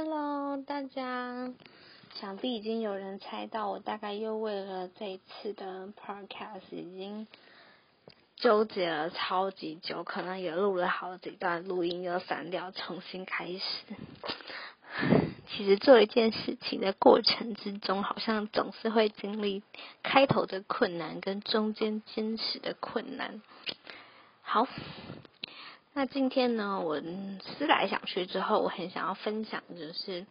Hello，大家，想必已经有人猜到，我大概又为了这一次的 Podcast 已经纠结了超级久，可能也录了好几段录音，又删掉，重新开始。其实做一件事情的过程之中，好像总是会经历开头的困难跟中间坚持的困难。好。那今天呢，我思来想去之后，我很想要分享，就是，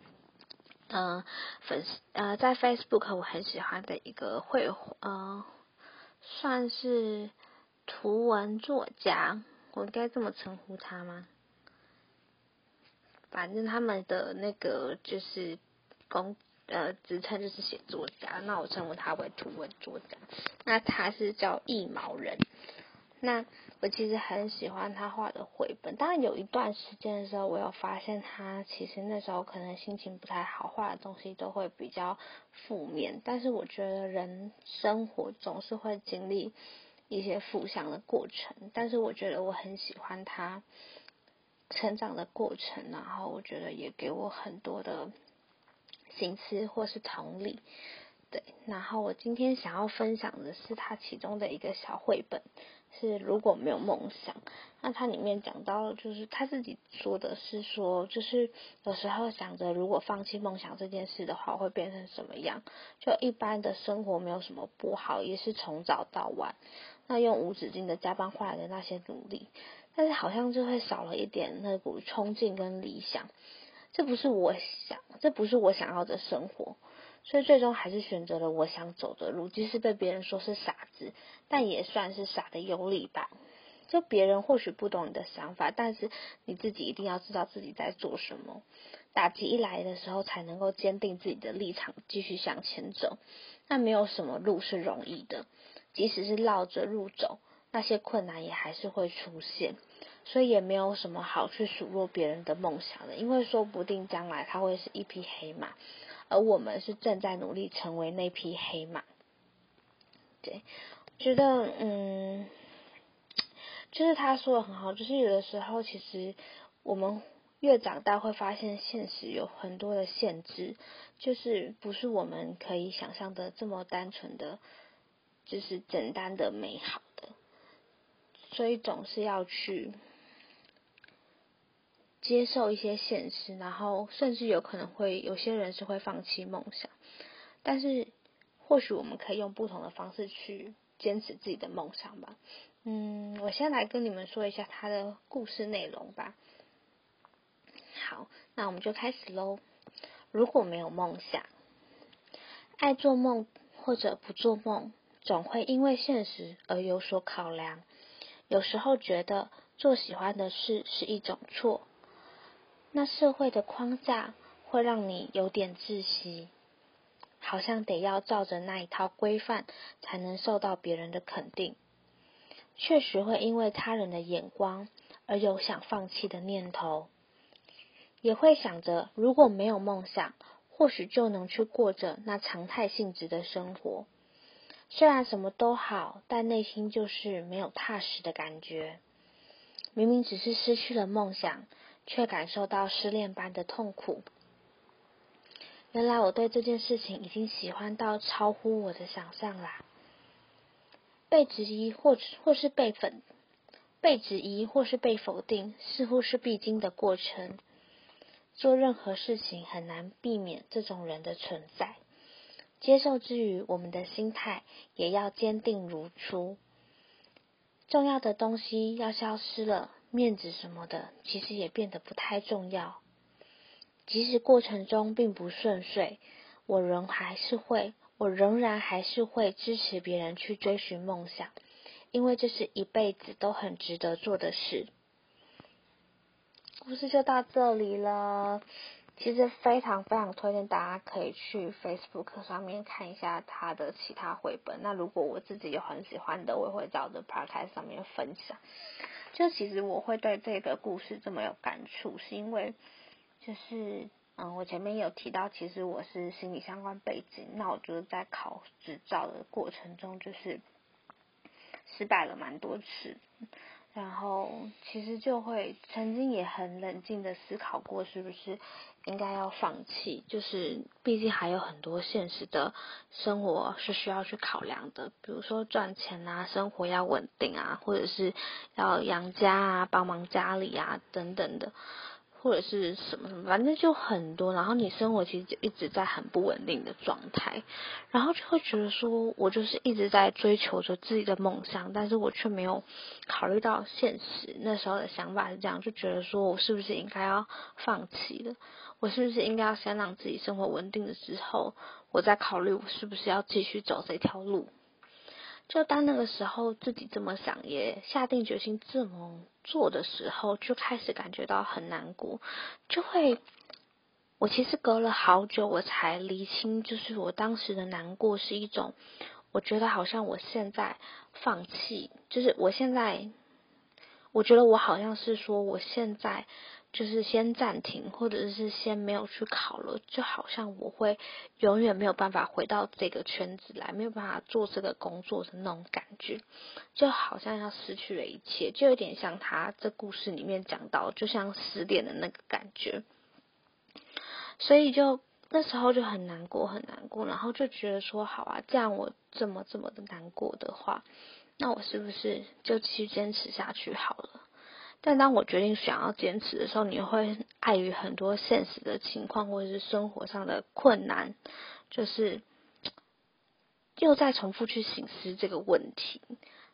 嗯，粉丝呃，在 Facebook 我很喜欢的一个绘画，呃，算是图文作家，我应该这么称呼他吗？反正他们的那个就是工呃职称就是写作家，那我称呼他为图文作家。那他是叫一毛人。那我其实很喜欢他画的绘本，当然有一段时间的时候，我有发现他其实那时候可能心情不太好，画的东西都会比较负面。但是我觉得人生活总是会经历一些负向的过程，但是我觉得我很喜欢他成长的过程，然后我觉得也给我很多的心思或是同理。对，然后我今天想要分享的是他其中的一个小绘本。是如果没有梦想，那它里面讲到，就是他自己说的是说，就是有时候想着如果放弃梦想这件事的话，会变成什么样？就一般的生活没有什么不好，也是从早到晚，那用无止境的加班换来的那些努力，但是好像就会少了一点那股冲劲跟理想，这不是我想，这不是我想要的生活。所以最终还是选择了我想走的路，即使被别人说是傻子，但也算是傻的有理吧。就别人或许不懂你的想法，但是你自己一定要知道自己在做什么。打击一来的时候，才能够坚定自己的立场，继续向前走。那没有什么路是容易的，即使是绕着路走，那些困难也还是会出现。所以也没有什么好去数落别人的梦想的，因为说不定将来他会是一匹黑马。而我们是正在努力成为那匹黑马。对，觉得嗯，就是他说的很好，就是有的时候其实我们越长大会发现现实有很多的限制，就是不是我们可以想象的这么单纯的，就是简单的美好的，所以总是要去。接受一些现实，然后甚至有可能会有些人是会放弃梦想，但是或许我们可以用不同的方式去坚持自己的梦想吧。嗯，我先来跟你们说一下他的故事内容吧。好，那我们就开始喽。如果没有梦想，爱做梦或者不做梦，总会因为现实而有所考量。有时候觉得做喜欢的事是一种错。那社会的框架会让你有点窒息，好像得要照着那一套规范才能受到别人的肯定，确实会因为他人的眼光而有想放弃的念头，也会想着如果没有梦想，或许就能去过着那常态性质的生活。虽然什么都好，但内心就是没有踏实的感觉。明明只是失去了梦想。却感受到失恋般的痛苦。原来我对这件事情已经喜欢到超乎我的想象啦！被质疑或或是被粉，被质疑或是被否定，似乎是必经的过程。做任何事情很难避免这种人的存在。接受之余，我们的心态也要坚定如初。重要的东西要消失了。面子什么的，其实也变得不太重要。即使过程中并不顺遂，我仍还是会，我仍然还是会支持别人去追寻梦想，因为这是一辈子都很值得做的事。故事就到这里了。其实非常非常推荐大家可以去 Facebook 上面看一下他的其他绘本。那如果我自己有很喜欢的，我也会在我的 Podcast 上面分享。就其实我会对这个故事这么有感触，是因为就是嗯，我前面有提到，其实我是心理相关背景，那我就是在考执照的过程中，就是失败了蛮多次。然后其实就会曾经也很冷静的思考过，是不是应该要放弃？就是毕竟还有很多现实的生活是需要去考量的，比如说赚钱啊，生活要稳定啊，或者是要养家啊，帮忙家里啊等等的。或者是什么什么，反正就很多。然后你生活其实就一直在很不稳定的状态，然后就会觉得说，我就是一直在追求着自己的梦想，但是我却没有考虑到现实。那时候的想法是这样，就觉得说我是不是应该要放弃了？我是不是应该要先让自己生活稳定了之后，我再考虑我是不是要继续走这条路？就当那个时候自己这么想，也下定决心这么做的时候，就开始感觉到很难过，就会，我其实隔了好久，我才理清，就是我当时的难过是一种，我觉得好像我现在放弃，就是我现在，我觉得我好像是说我现在。就是先暂停，或者是先没有去考了，就好像我会永远没有办法回到这个圈子来，没有办法做这个工作的那种感觉，就好像要失去了一切，就有点像他这故事里面讲到，就像失恋的那个感觉。所以就那时候就很难过，很难过，然后就觉得说，好啊，这样我这么这么的难过的话，那我是不是就继续坚持下去好了？但当我决定想要坚持的时候，你会碍于很多现实的情况或者是生活上的困难，就是 又再重复去醒思这个问题。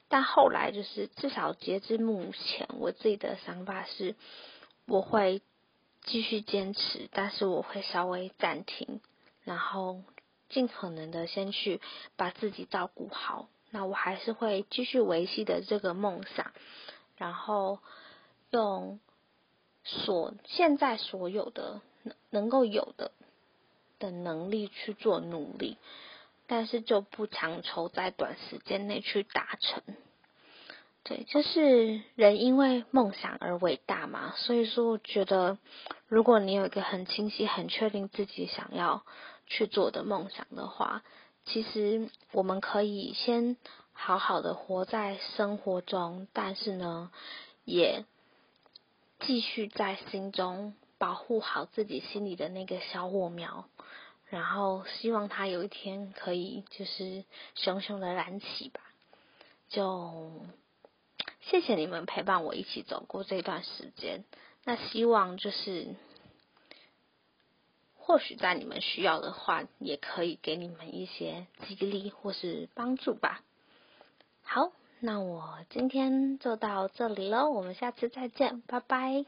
但后来就是至少截至目前，我自己的想法是，我会继续坚持，但是我会稍微暂停，然后尽可能的先去把自己照顾好。那我还是会继续维系的这个梦想，然后。用所现在所有的能够有的的能力去做努力，但是就不强求在短时间内去达成。对，就是人因为梦想而伟大嘛。所以说，我觉得如果你有一个很清晰、很确定自己想要去做的梦想的话，其实我们可以先好好的活在生活中，但是呢，也。继续在心中保护好自己心里的那个小火苗，然后希望它有一天可以就是熊熊的燃起吧。就谢谢你们陪伴我一起走过这段时间。那希望就是或许在你们需要的话，也可以给你们一些激励或是帮助吧。好。那我今天就到这里了，我们下次再见，拜拜。